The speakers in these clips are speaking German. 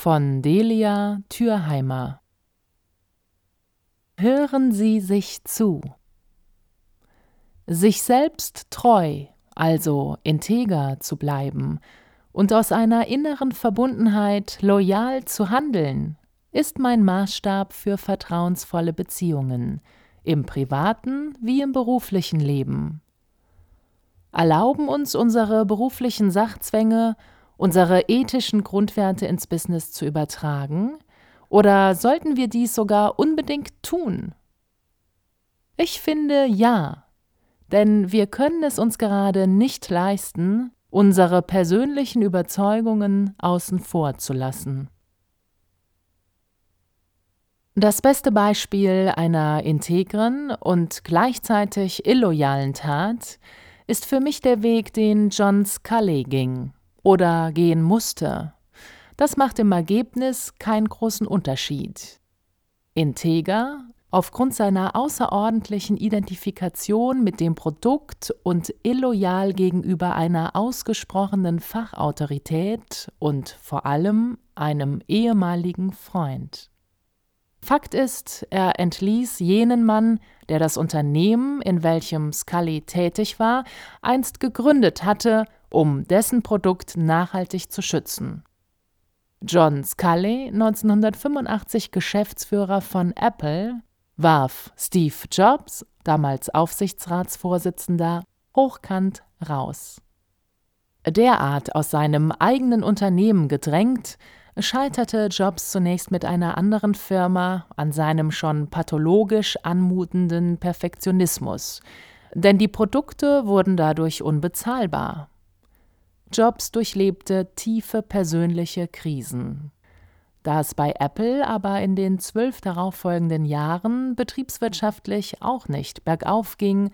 von Delia Thürheimer Hören Sie sich zu. Sich selbst treu, also integer zu bleiben und aus einer inneren Verbundenheit loyal zu handeln, ist mein Maßstab für vertrauensvolle Beziehungen, im privaten wie im beruflichen Leben. Erlauben uns unsere beruflichen Sachzwänge unsere ethischen Grundwerte ins Business zu übertragen? Oder sollten wir dies sogar unbedingt tun? Ich finde ja, denn wir können es uns gerade nicht leisten, unsere persönlichen Überzeugungen außen vor zu lassen. Das beste Beispiel einer integren und gleichzeitig illoyalen Tat ist für mich der Weg, den John Scully ging oder gehen musste. Das macht im Ergebnis keinen großen Unterschied. Integer, aufgrund seiner außerordentlichen Identifikation mit dem Produkt und illoyal gegenüber einer ausgesprochenen Fachautorität und vor allem einem ehemaligen Freund. Fakt ist, er entließ jenen Mann, der das Unternehmen, in welchem Scully tätig war, einst gegründet hatte, um dessen Produkt nachhaltig zu schützen. John Scully, 1985 Geschäftsführer von Apple, warf Steve Jobs, damals Aufsichtsratsvorsitzender, hochkant raus. Derart aus seinem eigenen Unternehmen gedrängt, scheiterte Jobs zunächst mit einer anderen Firma an seinem schon pathologisch anmutenden Perfektionismus, denn die Produkte wurden dadurch unbezahlbar. Jobs durchlebte tiefe persönliche Krisen. Da es bei Apple aber in den zwölf darauffolgenden Jahren betriebswirtschaftlich auch nicht bergauf ging,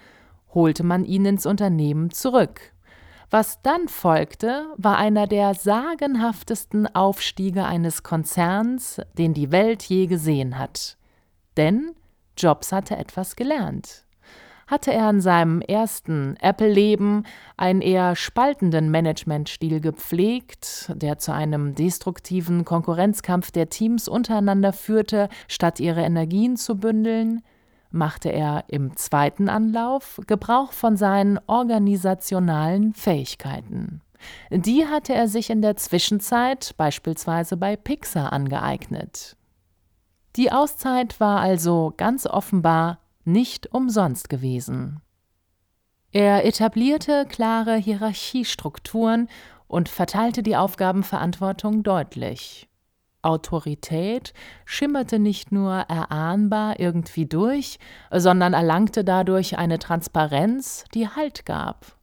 holte man ihn ins Unternehmen zurück. Was dann folgte, war einer der sagenhaftesten Aufstiege eines Konzerns, den die Welt je gesehen hat. Denn Jobs hatte etwas gelernt hatte er in seinem ersten Apple-Leben einen eher spaltenden Managementstil gepflegt, der zu einem destruktiven Konkurrenzkampf der Teams untereinander führte, statt ihre Energien zu bündeln, machte er im zweiten Anlauf Gebrauch von seinen organisationalen Fähigkeiten. Die hatte er sich in der Zwischenzeit beispielsweise bei Pixar angeeignet. Die Auszeit war also ganz offenbar nicht umsonst gewesen. Er etablierte klare Hierarchiestrukturen und verteilte die Aufgabenverantwortung deutlich. Autorität schimmerte nicht nur erahnbar irgendwie durch, sondern erlangte dadurch eine Transparenz, die Halt gab.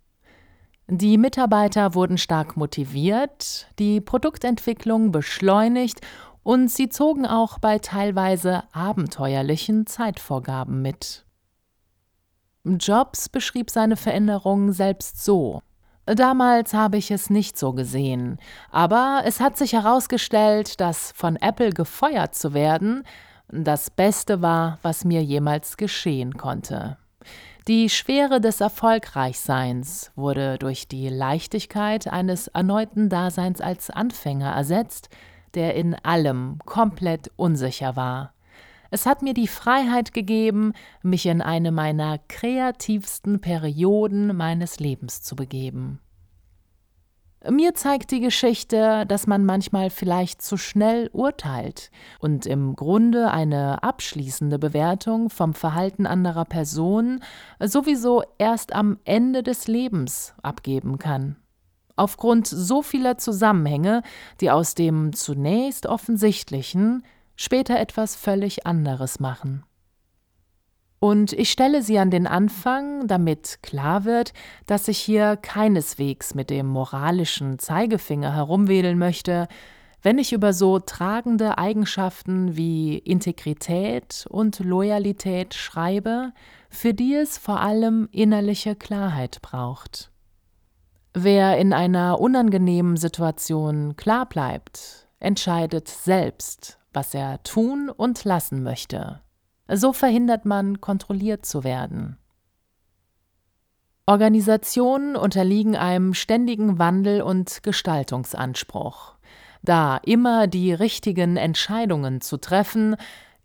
Die Mitarbeiter wurden stark motiviert, die Produktentwicklung beschleunigt und sie zogen auch bei teilweise abenteuerlichen Zeitvorgaben mit. Jobs beschrieb seine Veränderung selbst so. Damals habe ich es nicht so gesehen, aber es hat sich herausgestellt, dass von Apple gefeuert zu werden das Beste war, was mir jemals geschehen konnte. Die Schwere des Erfolgreichseins wurde durch die Leichtigkeit eines erneuten Daseins als Anfänger ersetzt, der in allem komplett unsicher war. Es hat mir die Freiheit gegeben, mich in eine meiner kreativsten Perioden meines Lebens zu begeben. Mir zeigt die Geschichte, dass man manchmal vielleicht zu schnell urteilt und im Grunde eine abschließende Bewertung vom Verhalten anderer Personen sowieso erst am Ende des Lebens abgeben kann aufgrund so vieler Zusammenhänge, die aus dem zunächst offensichtlichen später etwas völlig anderes machen. Und ich stelle sie an den Anfang, damit klar wird, dass ich hier keineswegs mit dem moralischen Zeigefinger herumwedeln möchte, Wenn ich über so tragende Eigenschaften wie Integrität und Loyalität schreibe, für die es vor allem innerliche Klarheit braucht. Wer in einer unangenehmen Situation klar bleibt, entscheidet selbst, was er tun und lassen möchte. So verhindert man, kontrolliert zu werden. Organisationen unterliegen einem ständigen Wandel und Gestaltungsanspruch. Da immer die richtigen Entscheidungen zu treffen,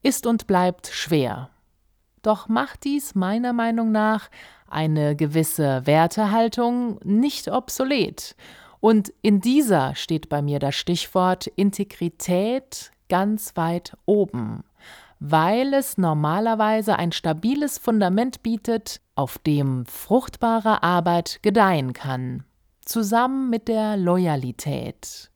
ist und bleibt schwer. Doch macht dies meiner Meinung nach eine gewisse Wertehaltung nicht obsolet. Und in dieser steht bei mir das Stichwort Integrität ganz weit oben weil es normalerweise ein stabiles Fundament bietet, auf dem fruchtbare Arbeit gedeihen kann, zusammen mit der Loyalität.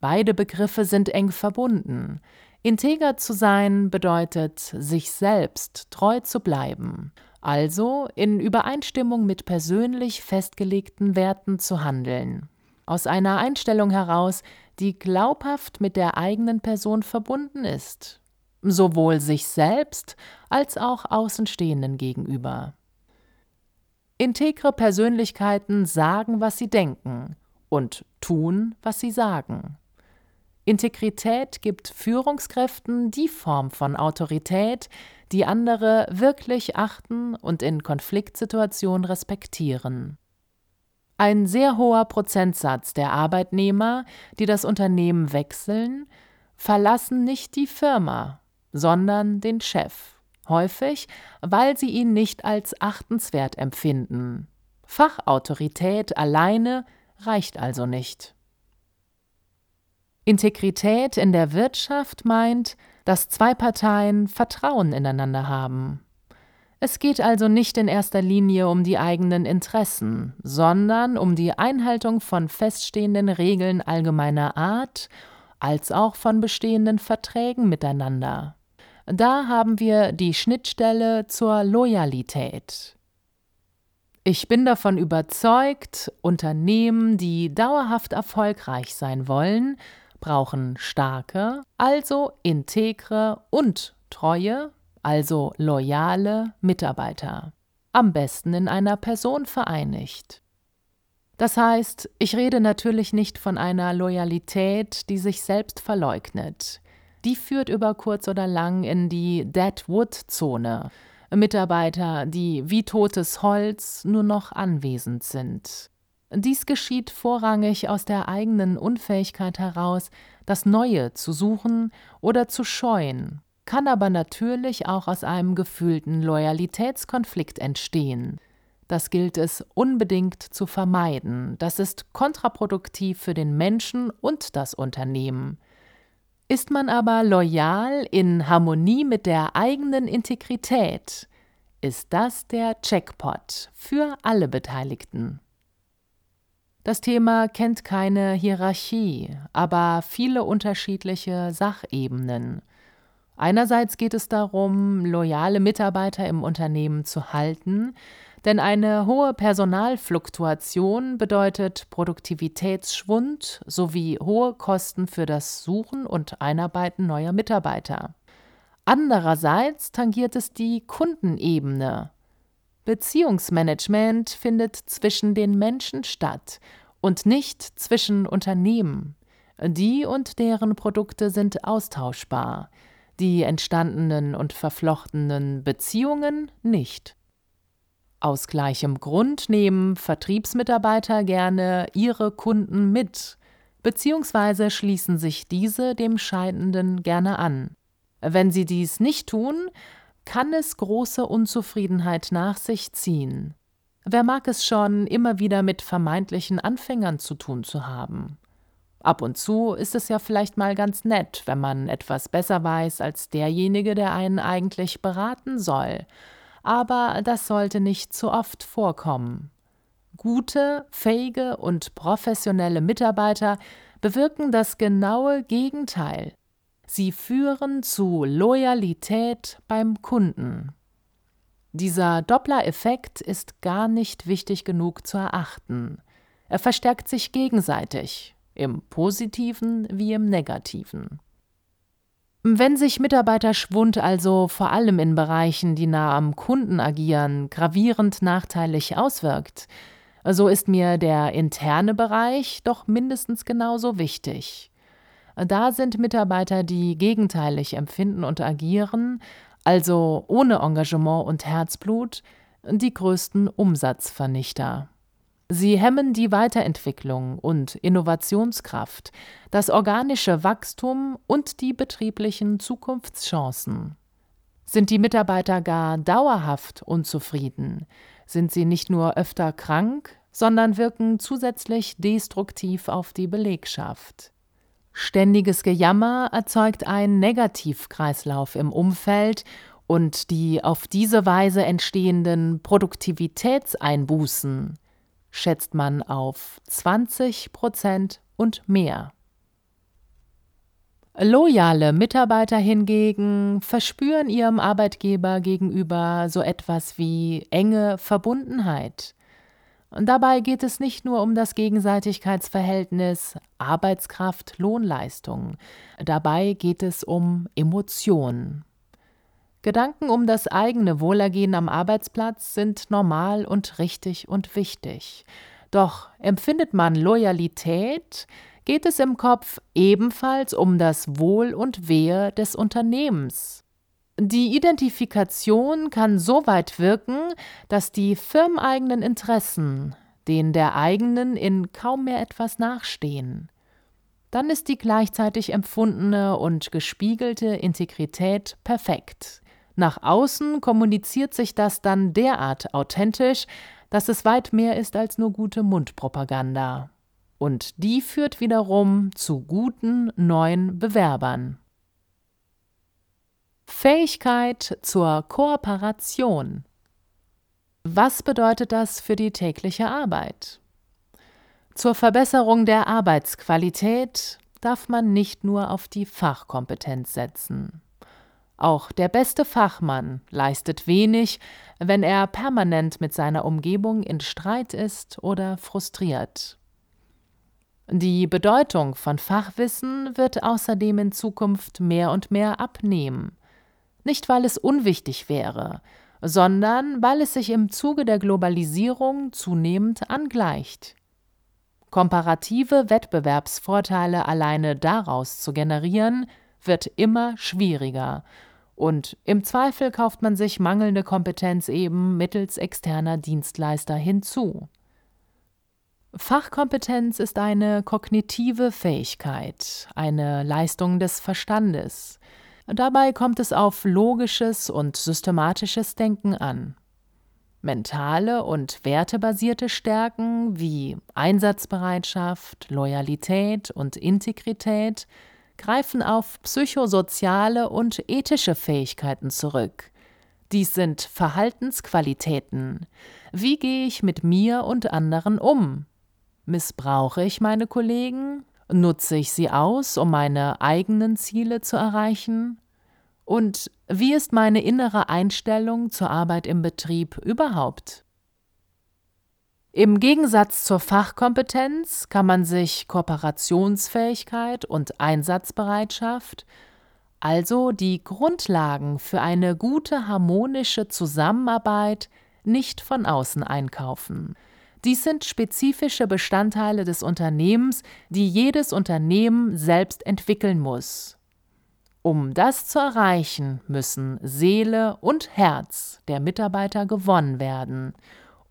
Beide Begriffe sind eng verbunden. Integer zu sein bedeutet, sich selbst treu zu bleiben, also in Übereinstimmung mit persönlich festgelegten Werten zu handeln, aus einer Einstellung heraus, die glaubhaft mit der eigenen Person verbunden ist, sowohl sich selbst als auch Außenstehenden gegenüber. Integre Persönlichkeiten sagen, was sie denken und tun, was sie sagen. Integrität gibt Führungskräften die Form von Autorität, die andere wirklich achten und in Konfliktsituationen respektieren. Ein sehr hoher Prozentsatz der Arbeitnehmer, die das Unternehmen wechseln, verlassen nicht die Firma, sondern den Chef, häufig, weil sie ihn nicht als achtenswert empfinden. Fachautorität alleine reicht also nicht. Integrität in der Wirtschaft meint, dass zwei Parteien Vertrauen ineinander haben. Es geht also nicht in erster Linie um die eigenen Interessen, sondern um die Einhaltung von feststehenden Regeln allgemeiner Art als auch von bestehenden Verträgen miteinander. Da haben wir die Schnittstelle zur Loyalität. Ich bin davon überzeugt, Unternehmen, die dauerhaft erfolgreich sein wollen, brauchen starke, also integre und treue also loyale Mitarbeiter, am besten in einer Person vereinigt. Das heißt, ich rede natürlich nicht von einer Loyalität, die sich selbst verleugnet. Die führt über kurz oder lang in die Deadwood-Zone. Mitarbeiter, die wie totes Holz nur noch anwesend sind. Dies geschieht vorrangig aus der eigenen Unfähigkeit heraus, das Neue zu suchen oder zu scheuen kann aber natürlich auch aus einem gefühlten Loyalitätskonflikt entstehen. Das gilt es unbedingt zu vermeiden. Das ist kontraproduktiv für den Menschen und das Unternehmen. Ist man aber loyal in Harmonie mit der eigenen Integrität, ist das der Checkpot für alle Beteiligten. Das Thema kennt keine Hierarchie, aber viele unterschiedliche Sachebenen. Einerseits geht es darum, loyale Mitarbeiter im Unternehmen zu halten, denn eine hohe Personalfluktuation bedeutet Produktivitätsschwund sowie hohe Kosten für das Suchen und Einarbeiten neuer Mitarbeiter. Andererseits tangiert es die Kundenebene. Beziehungsmanagement findet zwischen den Menschen statt und nicht zwischen Unternehmen. Die und deren Produkte sind austauschbar die entstandenen und verflochtenen Beziehungen nicht. Aus gleichem Grund nehmen Vertriebsmitarbeiter gerne ihre Kunden mit, beziehungsweise schließen sich diese dem Scheidenden gerne an. Wenn sie dies nicht tun, kann es große Unzufriedenheit nach sich ziehen. Wer mag es schon, immer wieder mit vermeintlichen Anfängern zu tun zu haben? Ab und zu ist es ja vielleicht mal ganz nett, wenn man etwas besser weiß als derjenige, der einen eigentlich beraten soll. Aber das sollte nicht zu oft vorkommen. Gute, fähige und professionelle Mitarbeiter bewirken das genaue Gegenteil. Sie führen zu Loyalität beim Kunden. Dieser Doppler-Effekt ist gar nicht wichtig genug zu erachten. Er verstärkt sich gegenseitig im positiven wie im negativen. Wenn sich Mitarbeiterschwund also vor allem in Bereichen, die nah am Kunden agieren, gravierend nachteilig auswirkt, so ist mir der interne Bereich doch mindestens genauso wichtig. Da sind Mitarbeiter, die gegenteilig empfinden und agieren, also ohne Engagement und Herzblut, die größten Umsatzvernichter. Sie hemmen die Weiterentwicklung und Innovationskraft, das organische Wachstum und die betrieblichen Zukunftschancen. Sind die Mitarbeiter gar dauerhaft unzufrieden, sind sie nicht nur öfter krank, sondern wirken zusätzlich destruktiv auf die Belegschaft. Ständiges Gejammer erzeugt einen Negativkreislauf im Umfeld und die auf diese Weise entstehenden Produktivitätseinbußen schätzt man auf 20 Prozent und mehr. Loyale Mitarbeiter hingegen verspüren ihrem Arbeitgeber gegenüber so etwas wie enge Verbundenheit. Und dabei geht es nicht nur um das Gegenseitigkeitsverhältnis Arbeitskraft-Lohnleistung, dabei geht es um Emotionen. Gedanken um das eigene Wohlergehen am Arbeitsplatz sind normal und richtig und wichtig. Doch empfindet man Loyalität, geht es im Kopf ebenfalls um das Wohl und Wehe des Unternehmens. Die Identifikation kann so weit wirken, dass die firmeneigenen Interessen denen der eigenen in kaum mehr etwas nachstehen. Dann ist die gleichzeitig empfundene und gespiegelte Integrität perfekt. Nach außen kommuniziert sich das dann derart authentisch, dass es weit mehr ist als nur gute Mundpropaganda. Und die führt wiederum zu guten neuen Bewerbern. Fähigkeit zur Kooperation. Was bedeutet das für die tägliche Arbeit? Zur Verbesserung der Arbeitsqualität darf man nicht nur auf die Fachkompetenz setzen. Auch der beste Fachmann leistet wenig, wenn er permanent mit seiner Umgebung in Streit ist oder frustriert. Die Bedeutung von Fachwissen wird außerdem in Zukunft mehr und mehr abnehmen. Nicht weil es unwichtig wäre, sondern weil es sich im Zuge der Globalisierung zunehmend angleicht. Komparative Wettbewerbsvorteile alleine daraus zu generieren, wird immer schwieriger und im Zweifel kauft man sich mangelnde Kompetenz eben mittels externer Dienstleister hinzu. Fachkompetenz ist eine kognitive Fähigkeit, eine Leistung des Verstandes. Dabei kommt es auf logisches und systematisches Denken an. Mentale und wertebasierte Stärken wie Einsatzbereitschaft, Loyalität und Integrität greifen auf psychosoziale und ethische Fähigkeiten zurück. Dies sind Verhaltensqualitäten. Wie gehe ich mit mir und anderen um? Missbrauche ich meine Kollegen? Nutze ich sie aus, um meine eigenen Ziele zu erreichen? Und wie ist meine innere Einstellung zur Arbeit im Betrieb überhaupt? Im Gegensatz zur Fachkompetenz kann man sich Kooperationsfähigkeit und Einsatzbereitschaft, also die Grundlagen für eine gute harmonische Zusammenarbeit, nicht von außen einkaufen. Dies sind spezifische Bestandteile des Unternehmens, die jedes Unternehmen selbst entwickeln muss. Um das zu erreichen, müssen Seele und Herz der Mitarbeiter gewonnen werden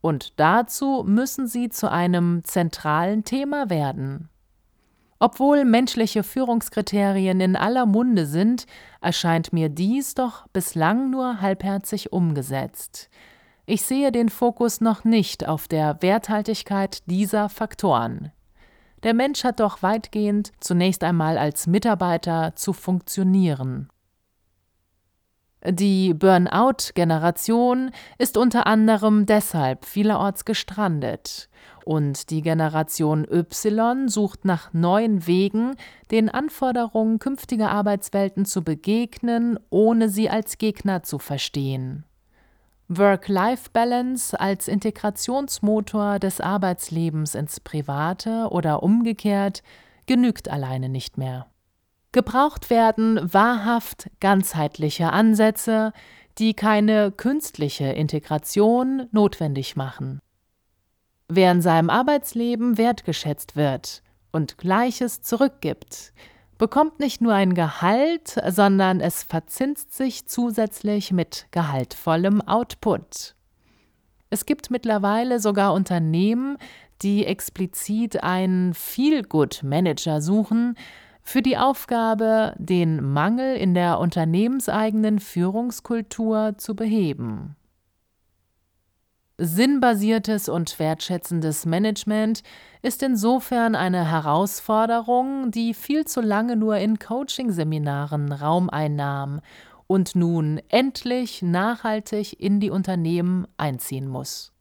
und dazu müssen sie zu einem zentralen Thema werden. Obwohl menschliche Führungskriterien in aller Munde sind, erscheint mir dies doch bislang nur halbherzig umgesetzt. Ich sehe den Fokus noch nicht auf der Werthaltigkeit dieser Faktoren. Der Mensch hat doch weitgehend zunächst einmal als Mitarbeiter zu funktionieren. Die Burnout-Generation ist unter anderem deshalb vielerorts gestrandet. Und die Generation Y sucht nach neuen Wegen, den Anforderungen künftiger Arbeitswelten zu begegnen, ohne sie als Gegner zu verstehen. Work-Life-Balance als Integrationsmotor des Arbeitslebens ins Private oder umgekehrt genügt alleine nicht mehr. Gebraucht werden wahrhaft ganzheitliche Ansätze, die keine künstliche Integration notwendig machen. Wer in seinem Arbeitsleben wertgeschätzt wird und Gleiches zurückgibt, bekommt nicht nur ein Gehalt, sondern es verzinst sich zusätzlich mit gehaltvollem Output. Es gibt mittlerweile sogar Unternehmen, die explizit einen Feel-Good-Manager suchen, für die Aufgabe, den Mangel in der unternehmenseigenen Führungskultur zu beheben. Sinnbasiertes und wertschätzendes Management ist insofern eine Herausforderung, die viel zu lange nur in Coaching-Seminaren Raum einnahm und nun endlich nachhaltig in die Unternehmen einziehen muss.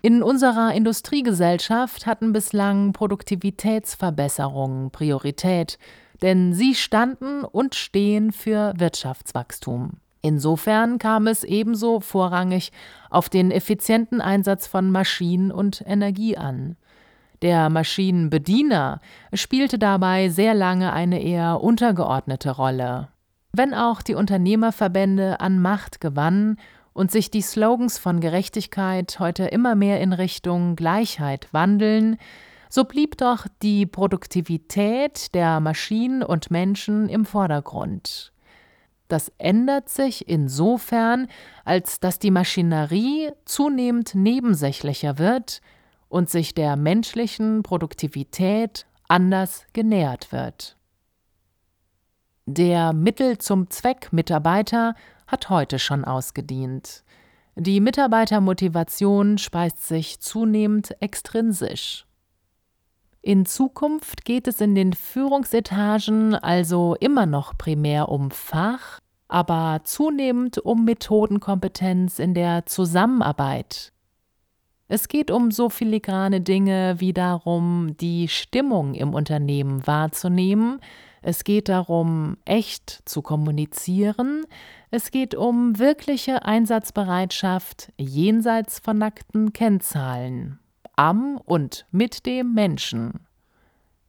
In unserer Industriegesellschaft hatten bislang Produktivitätsverbesserungen Priorität, denn sie standen und stehen für Wirtschaftswachstum. Insofern kam es ebenso vorrangig auf den effizienten Einsatz von Maschinen und Energie an. Der Maschinenbediener spielte dabei sehr lange eine eher untergeordnete Rolle. Wenn auch die Unternehmerverbände an Macht gewannen und sich die Slogans von Gerechtigkeit heute immer mehr in Richtung Gleichheit wandeln, so blieb doch die Produktivität der Maschinen und Menschen im Vordergrund. Das ändert sich insofern, als dass die Maschinerie zunehmend nebensächlicher wird und sich der menschlichen Produktivität anders genähert wird. Der Mittel zum Zweck Mitarbeiter hat heute schon ausgedient. Die Mitarbeitermotivation speist sich zunehmend extrinsisch. In Zukunft geht es in den Führungsetagen also immer noch primär um Fach, aber zunehmend um Methodenkompetenz in der Zusammenarbeit. Es geht um so filigrane Dinge wie darum, die Stimmung im Unternehmen wahrzunehmen, es geht darum, echt zu kommunizieren. Es geht um wirkliche Einsatzbereitschaft jenseits von nackten Kennzahlen, am und mit dem Menschen.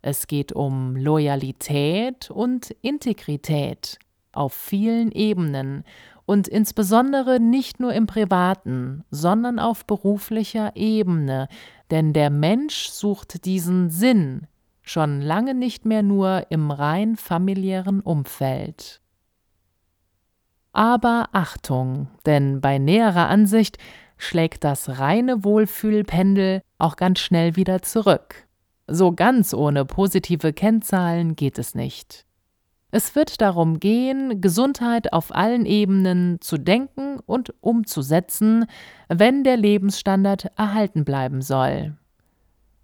Es geht um Loyalität und Integrität auf vielen Ebenen und insbesondere nicht nur im privaten, sondern auf beruflicher Ebene, denn der Mensch sucht diesen Sinn, schon lange nicht mehr nur im rein familiären Umfeld. Aber Achtung, denn bei näherer Ansicht schlägt das reine Wohlfühlpendel auch ganz schnell wieder zurück. So ganz ohne positive Kennzahlen geht es nicht. Es wird darum gehen, Gesundheit auf allen Ebenen zu denken und umzusetzen, wenn der Lebensstandard erhalten bleiben soll.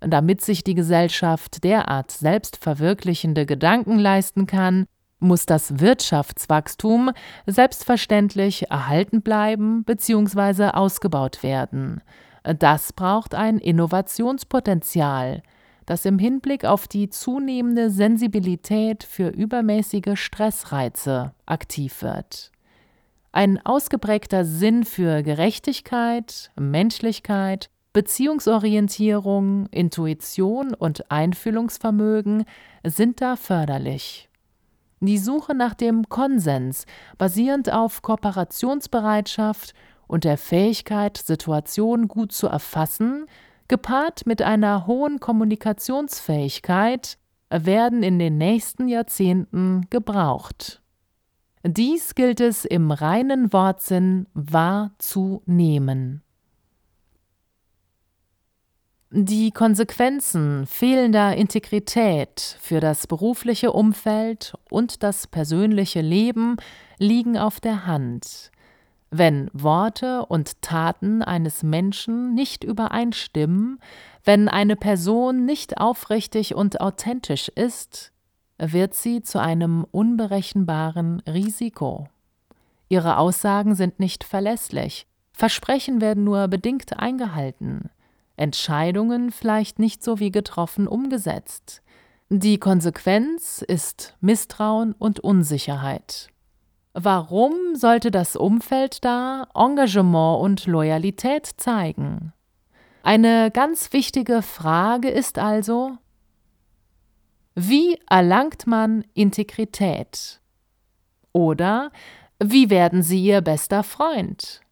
Damit sich die Gesellschaft derart selbstverwirklichende Gedanken leisten kann, muss das Wirtschaftswachstum selbstverständlich erhalten bleiben bzw. ausgebaut werden. Das braucht ein Innovationspotenzial, das im Hinblick auf die zunehmende Sensibilität für übermäßige Stressreize aktiv wird. Ein ausgeprägter Sinn für Gerechtigkeit, Menschlichkeit Beziehungsorientierung, Intuition und Einfühlungsvermögen sind da förderlich. Die Suche nach dem Konsens, basierend auf Kooperationsbereitschaft und der Fähigkeit, Situationen gut zu erfassen, gepaart mit einer hohen Kommunikationsfähigkeit, werden in den nächsten Jahrzehnten gebraucht. Dies gilt es im reinen Wortsinn wahrzunehmen. Die Konsequenzen fehlender Integrität für das berufliche Umfeld und das persönliche Leben liegen auf der Hand. Wenn Worte und Taten eines Menschen nicht übereinstimmen, wenn eine Person nicht aufrichtig und authentisch ist, wird sie zu einem unberechenbaren Risiko. Ihre Aussagen sind nicht verlässlich, Versprechen werden nur bedingt eingehalten. Entscheidungen vielleicht nicht so wie getroffen umgesetzt. Die Konsequenz ist Misstrauen und Unsicherheit. Warum sollte das Umfeld da Engagement und Loyalität zeigen? Eine ganz wichtige Frage ist also, Wie erlangt man Integrität? Oder wie werden Sie Ihr bester Freund?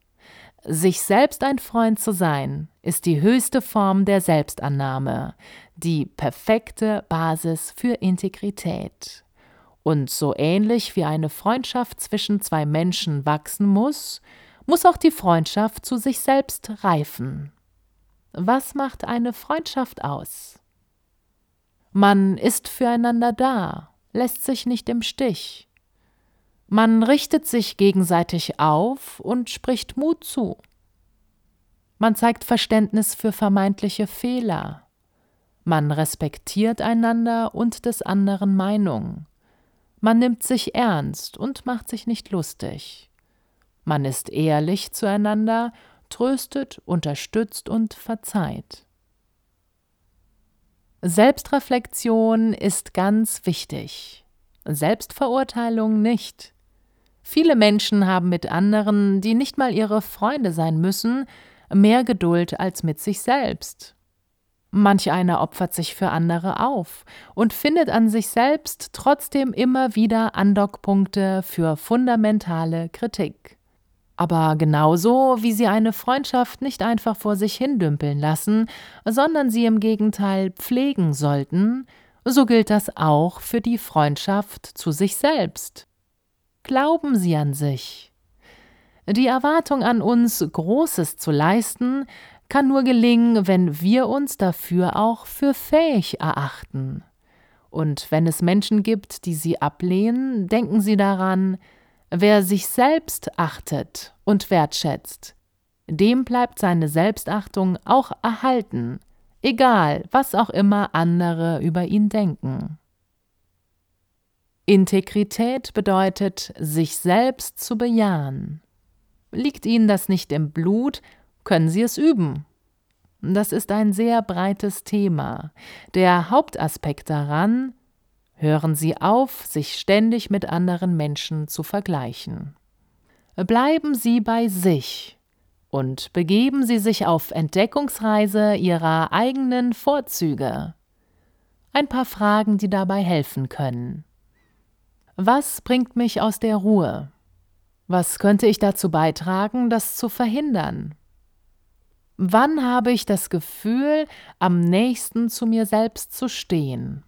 Sich selbst ein Freund zu sein, ist die höchste Form der Selbstannahme, die perfekte Basis für Integrität. Und so ähnlich wie eine Freundschaft zwischen zwei Menschen wachsen muss, muss auch die Freundschaft zu sich selbst reifen. Was macht eine Freundschaft aus? Man ist füreinander da, lässt sich nicht im Stich. Man richtet sich gegenseitig auf und spricht Mut zu. Man zeigt Verständnis für vermeintliche Fehler. Man respektiert einander und des anderen Meinung. Man nimmt sich ernst und macht sich nicht lustig. Man ist ehrlich zueinander, tröstet, unterstützt und verzeiht. Selbstreflexion ist ganz wichtig. Selbstverurteilung nicht. Viele Menschen haben mit anderen, die nicht mal ihre Freunde sein müssen, mehr Geduld als mit sich selbst. Manch einer opfert sich für andere auf und findet an sich selbst trotzdem immer wieder Andockpunkte für fundamentale Kritik. Aber genauso wie sie eine Freundschaft nicht einfach vor sich hindümpeln lassen, sondern sie im Gegenteil pflegen sollten, so gilt das auch für die Freundschaft zu sich selbst. Glauben Sie an sich. Die Erwartung an uns, Großes zu leisten, kann nur gelingen, wenn wir uns dafür auch für fähig erachten. Und wenn es Menschen gibt, die sie ablehnen, denken Sie daran, wer sich selbst achtet und wertschätzt, dem bleibt seine Selbstachtung auch erhalten, egal was auch immer andere über ihn denken. Integrität bedeutet, sich selbst zu bejahen. Liegt Ihnen das nicht im Blut, können Sie es üben. Das ist ein sehr breites Thema. Der Hauptaspekt daran, hören Sie auf, sich ständig mit anderen Menschen zu vergleichen. Bleiben Sie bei sich und begeben Sie sich auf Entdeckungsreise Ihrer eigenen Vorzüge. Ein paar Fragen, die dabei helfen können. Was bringt mich aus der Ruhe? Was könnte ich dazu beitragen, das zu verhindern? Wann habe ich das Gefühl, am nächsten zu mir selbst zu stehen?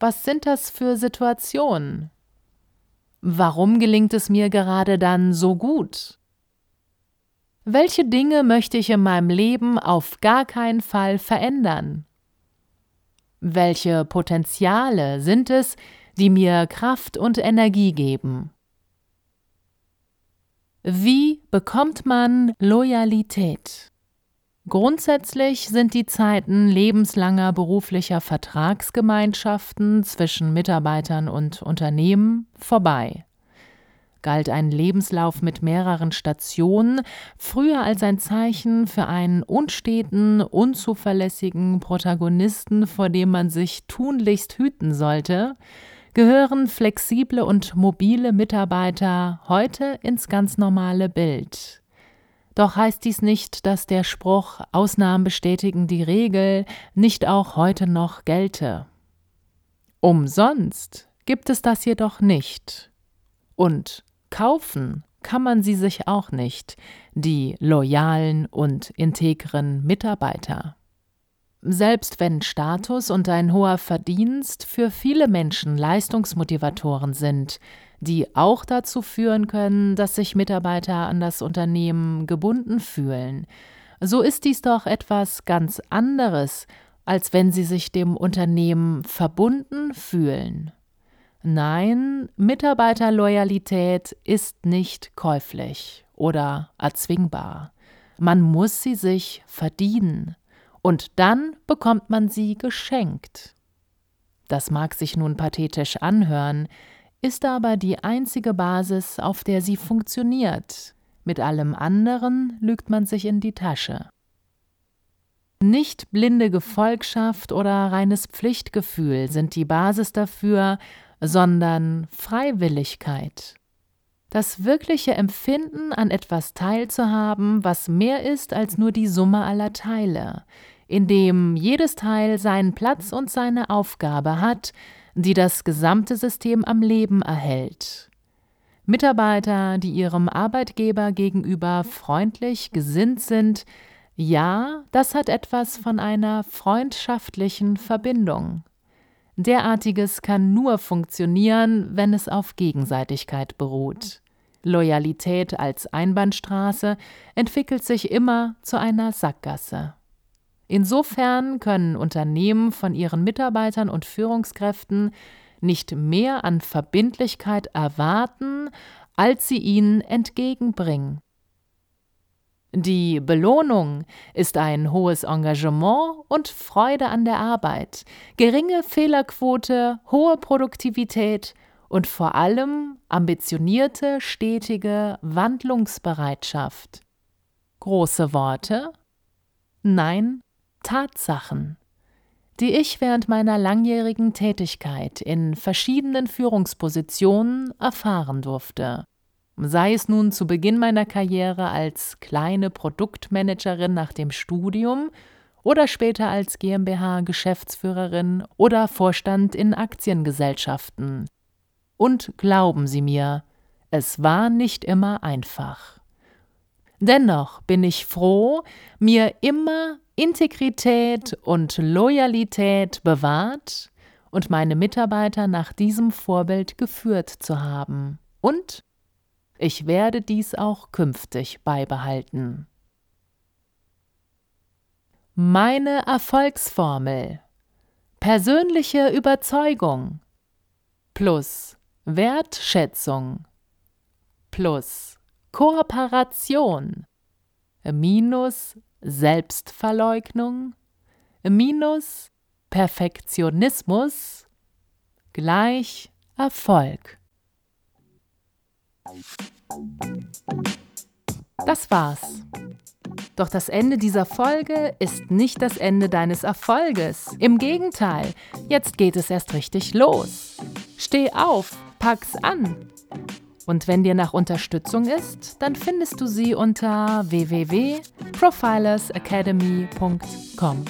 Was sind das für Situationen? Warum gelingt es mir gerade dann so gut? Welche Dinge möchte ich in meinem Leben auf gar keinen Fall verändern? Welche Potenziale sind es, die mir Kraft und Energie geben? Wie bekommt man Loyalität? Grundsätzlich sind die Zeiten lebenslanger beruflicher Vertragsgemeinschaften zwischen Mitarbeitern und Unternehmen vorbei. Galt ein Lebenslauf mit mehreren Stationen früher als ein Zeichen für einen unsteten, unzuverlässigen Protagonisten, vor dem man sich tunlichst hüten sollte, gehören flexible und mobile Mitarbeiter heute ins ganz normale Bild. Doch heißt dies nicht, dass der Spruch Ausnahmen bestätigen die Regel nicht auch heute noch gelte. Umsonst gibt es das jedoch nicht. Und kaufen kann man sie sich auch nicht, die loyalen und integren Mitarbeiter. Selbst wenn Status und ein hoher Verdienst für viele Menschen Leistungsmotivatoren sind, die auch dazu führen können, dass sich Mitarbeiter an das Unternehmen gebunden fühlen, so ist dies doch etwas ganz anderes, als wenn sie sich dem Unternehmen verbunden fühlen. Nein, Mitarbeiterloyalität ist nicht käuflich oder erzwingbar. Man muss sie sich verdienen und dann bekommt man sie geschenkt. Das mag sich nun pathetisch anhören, ist aber die einzige Basis, auf der sie funktioniert. Mit allem anderen lügt man sich in die Tasche. Nicht blinde Gefolgschaft oder reines Pflichtgefühl sind die Basis dafür, sondern Freiwilligkeit. Das wirkliche Empfinden, an etwas teilzuhaben, was mehr ist als nur die Summe aller Teile, in dem jedes Teil seinen Platz und seine Aufgabe hat, die das gesamte System am Leben erhält. Mitarbeiter, die ihrem Arbeitgeber gegenüber freundlich gesinnt sind, ja, das hat etwas von einer freundschaftlichen Verbindung. Derartiges kann nur funktionieren, wenn es auf Gegenseitigkeit beruht. Loyalität als Einbahnstraße entwickelt sich immer zu einer Sackgasse. Insofern können Unternehmen von ihren Mitarbeitern und Führungskräften nicht mehr an Verbindlichkeit erwarten, als sie ihnen entgegenbringen. Die Belohnung ist ein hohes Engagement und Freude an der Arbeit, geringe Fehlerquote, hohe Produktivität und vor allem ambitionierte, stetige Wandlungsbereitschaft. Große Worte? Nein, Tatsachen, die ich während meiner langjährigen Tätigkeit in verschiedenen Führungspositionen erfahren durfte. Sei es nun zu Beginn meiner Karriere als kleine Produktmanagerin nach dem Studium oder später als GmbH-Geschäftsführerin oder Vorstand in Aktiengesellschaften. Und glauben Sie mir, es war nicht immer einfach. Dennoch bin ich froh, mir immer Integrität und Loyalität bewahrt und meine Mitarbeiter nach diesem Vorbild geführt zu haben. Und ich werde dies auch künftig beibehalten. Meine Erfolgsformel Persönliche Überzeugung plus Wertschätzung plus Kooperation minus Selbstverleugnung minus Perfektionismus gleich Erfolg. Das war's. Doch das Ende dieser Folge ist nicht das Ende deines Erfolges. Im Gegenteil, jetzt geht es erst richtig los. Steh auf, pack's an und wenn dir nach Unterstützung ist, dann findest du sie unter www.profilersacademy.com.